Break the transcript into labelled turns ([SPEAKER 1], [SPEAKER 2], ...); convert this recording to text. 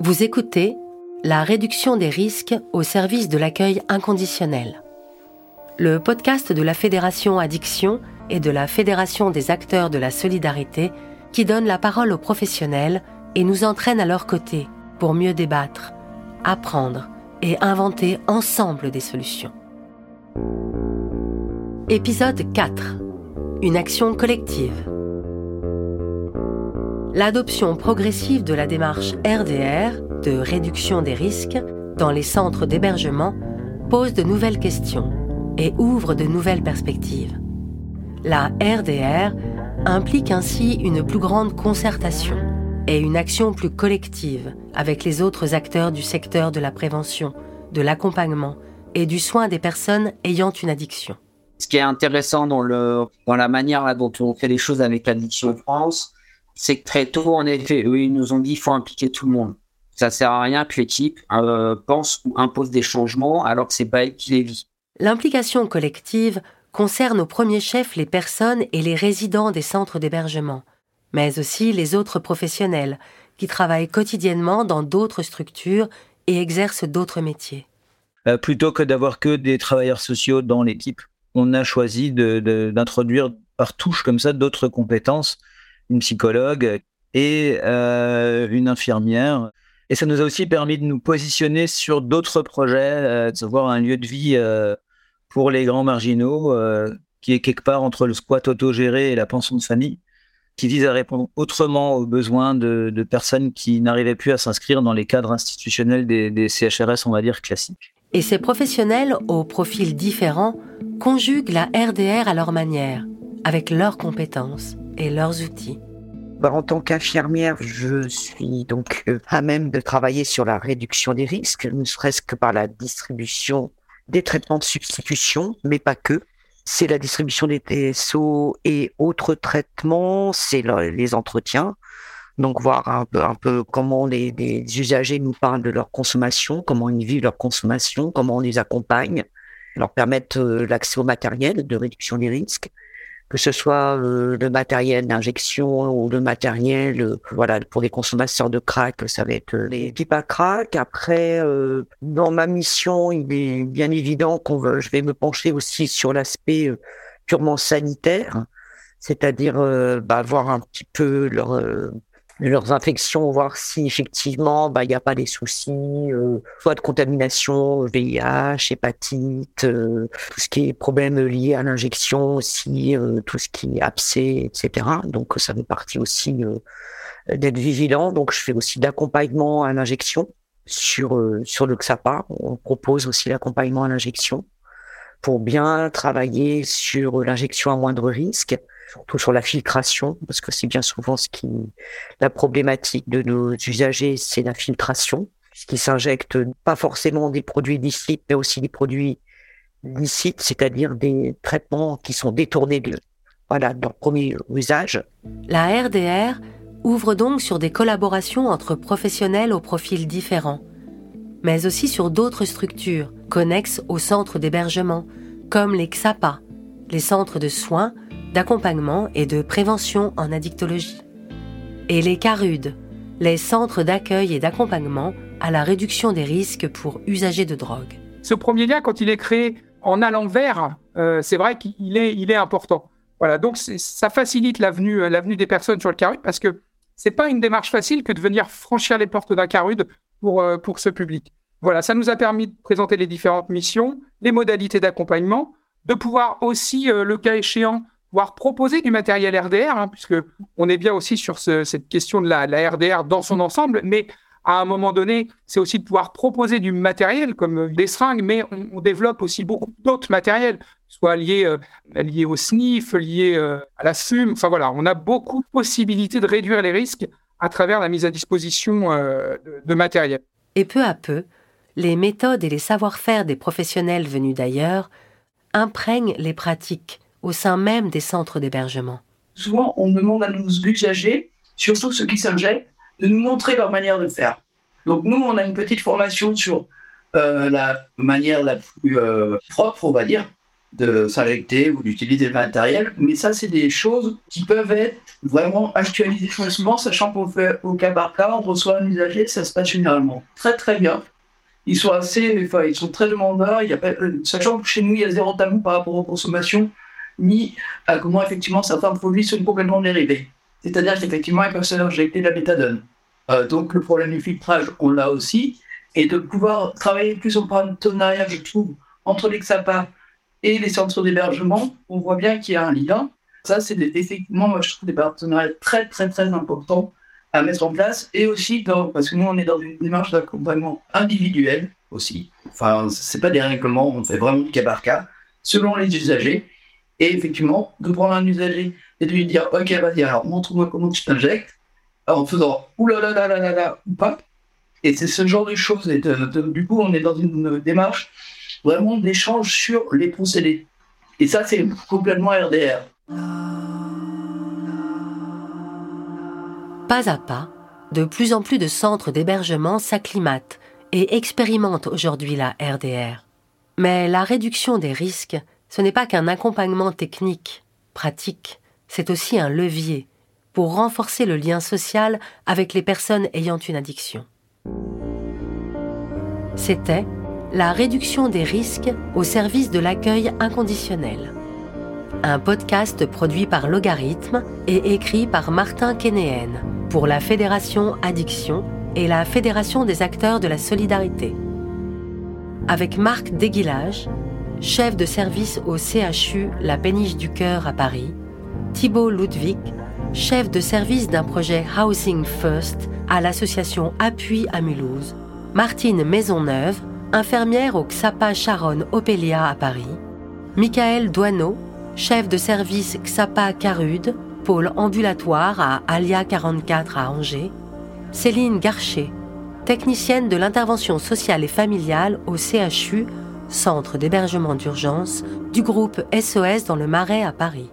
[SPEAKER 1] Vous écoutez La réduction des risques au service de l'accueil inconditionnel. Le podcast de la Fédération Addiction et de la Fédération des acteurs de la solidarité qui donne la parole aux professionnels et nous entraîne à leur côté pour mieux débattre, apprendre et inventer ensemble des solutions. Épisode 4. Une action collective l'adoption progressive de la démarche RDR, de réduction des risques, dans les centres d'hébergement, pose de nouvelles questions et ouvre de nouvelles perspectives. La RDR implique ainsi une plus grande concertation et une action plus collective avec les autres acteurs du secteur de la prévention, de l'accompagnement et du soin des personnes ayant une addiction.
[SPEAKER 2] Ce qui est intéressant dans, la manière dont on fait les choses avec l'addiction France, c'est que très tôt, en effet, eux, ils nous ont dit qu'il faut impliquer tout le monde. Ça sert à rien que l'équipe euh, pense ou impose des changements alors que c'est pas elle qui les vit.
[SPEAKER 1] L'implication collective concerne au premier chef les personnes et les résidents des centres d'hébergement, mais aussi les autres professionnels qui travaillent quotidiennement dans d'autres structures et exercent d'autres métiers.
[SPEAKER 3] Euh, plutôt que d'avoir que des travailleurs sociaux dans l'équipe, on a choisi d'introduire par touche comme ça d'autres compétences une psychologue et euh, une infirmière. Et ça nous a aussi permis de nous positionner sur d'autres projets, euh, de voir un lieu de vie euh, pour les grands marginaux, qui est quelque part entre le squat autogéré et la pension de famille, qui vise à répondre autrement aux besoins de, personnes qui n'arrivaient plus à s'inscrire dans les cadres institutionnels des, des CHRS, on va dire, classiques.
[SPEAKER 1] Et ces professionnels, aux profils différents, conjuguent la RDR à leur manière, avec leurs compétences et leurs outils
[SPEAKER 4] bah, en tant qu'infirmière, je suis donc euh, à même de travailler sur la réduction des risques, ne serait-ce que par la distribution des traitements de substitution, mais pas que. C'est la distribution des TSO et autres traitements, c'est les entretiens. Donc voir un peu, comment les, les, usagers nous parlent de leur consommation, comment ils vivent leur consommation, comment on les accompagne, leur permettre euh, l'accès au matériel de réduction des risques que ce soit euh, le matériel d'injection ou le matériel, euh, voilà, pour les consommateurs de crack, ça va être euh, les pipes à crack. Après, dans ma mission, il est bien évident qu'on veut, je vais me pencher aussi sur l'aspect purement sanitaire, c'est-à-dire bah, voir un petit peu leur leurs infections, voir si effectivement bah, il n'y a pas des soucis, euh, soit de contamination, VIH, hépatite, euh, tout ce qui est problème lié à l'injection aussi, euh, tout ce qui est abcès, etc. Donc ça fait partie aussi d'être vigilant. Donc je fais aussi d'accompagnement à l'injection sur sur le XAPA. On propose aussi l'accompagnement à l'injection pour bien travailler sur l'injection à moindre risque surtout sur la filtration, parce que c'est bien souvent ce qui, la problématique de nos usagers, c'est la filtration, puisqu'ils s'injectent pas forcément des produits licites, mais aussi des produits licites, c'est-à-dire des traitements qui sont détournés de, voilà, de leur premier usage.
[SPEAKER 1] La RDR ouvre donc sur des collaborations entre professionnels aux profils différents, mais aussi sur d'autres structures connexes aux centres d'hébergement, comme les XAPA, les centres de soins d'accompagnement et de prévention en addictologie. Et les CARUD, les centres d'accueil et d'accompagnement à la réduction des risques pour usagers de drogue.
[SPEAKER 5] Ce premier lien, quand il est créé en allant vers, euh, c'est vrai qu'il est, important. Voilà, donc ça facilite l'avenue, euh, l'avenue des personnes sur le CARUD parce que c'est pas une démarche facile que de venir franchir les portes d'un CARUD pour, euh, pour ce public. Voilà, ça nous a permis de présenter les différentes missions, les modalités d'accompagnement, de pouvoir aussi, le cas échéant, voire proposer du matériel RDR, hein, puisque on est bien aussi sur cette question de la, RDR dans son ensemble, mais à un moment donné, c'est aussi de pouvoir proposer du matériel comme des seringues, mais on, développe aussi beaucoup d'autres matériels, soit liés, euh, liés au SNIF, liés euh, à la SUM. Enfin voilà, on a beaucoup de possibilités de réduire les risques à travers la mise à disposition euh, de matériel.
[SPEAKER 1] Et peu à peu, les méthodes et les savoir-faire des professionnels venus d'ailleurs imprègnent les pratiques au sein même des centres d'hébergement.
[SPEAKER 6] Souvent, on demande à nos usagers, surtout ceux qui s'injectent, de nous montrer leur manière de faire. Donc nous, on a une petite formation sur euh, la manière la plus euh, propre, on va dire, de s'injecter ou d'utiliser le matériel. Mais ça, c'est des choses qui peuvent être vraiment actualisées facilement, sachant qu'on fait au cas par cas, on reçoit un usager, ça se passe généralement très très bien. Ils sont assez, enfin, ils sont très demandeurs. Euh, sachant que chez nous, il y a zéro tabou par rapport aux consommations, ni à comment effectivement certains produits sont complètement dérivés. C'est-à-dire qu'effectivement, ils peuvent s'injecter de la méthadone. Euh, donc le problème du filtrage, on l'a aussi, et de pouvoir travailler plus en partenariat, je trouve, entre les XAPA et les centres d'hébergement, on voit bien qu'il y a un lien. Ça, c'est effectivement, moi, je trouve des partenariats très, très, très importants à mettre en place. Et aussi, dans, parce que nous, on est dans une démarche d'accompagnement individuel aussi. Enfin, c'est pas des règlements, on fait vraiment cas par cas, selon les usagers. Et effectivement, de prendre un usager et de lui dire, OK, vas-y, alors montre-moi comment tu t'injectes, en faisant oulala, là, là, là, là, ou pas. Et c'est ce genre de choses. Et du coup, on est dans une démarche vraiment d'échange sur les procédés. Et ça, c'est complètement RDR.
[SPEAKER 1] Pas à pas, de plus en plus de centres d'hébergement s'acclimatent et expérimentent aujourd'hui la RDR. Mais la réduction des risques, ce n'est pas qu'un accompagnement technique, pratique, c'est aussi un levier pour renforcer le lien social avec les personnes ayant une addiction. C'était la réduction des risques au service de l'accueil inconditionnel. Un podcast produit par Logarithme et écrit par Martin Kénéen pour la Fédération Addiction et la Fédération des acteurs de la solidarité. Avec Marc Déguilage, chef de service au CHU La Péniche du Cœur à Paris, Thibault Ludwig, chef de service d'un projet Housing First à l'association Appui à Mulhouse, Martine Maisonneuve, infirmière au XAPA Charonne Opélia à Paris, Michael Douaneau, chef de service XAPA Carude, pôle ambulatoire à Alia 44 à Angers, Céline Garcher, technicienne de l'intervention sociale et familiale au CHU, centre d'hébergement d'urgence du groupe SOS dans le Marais à Paris.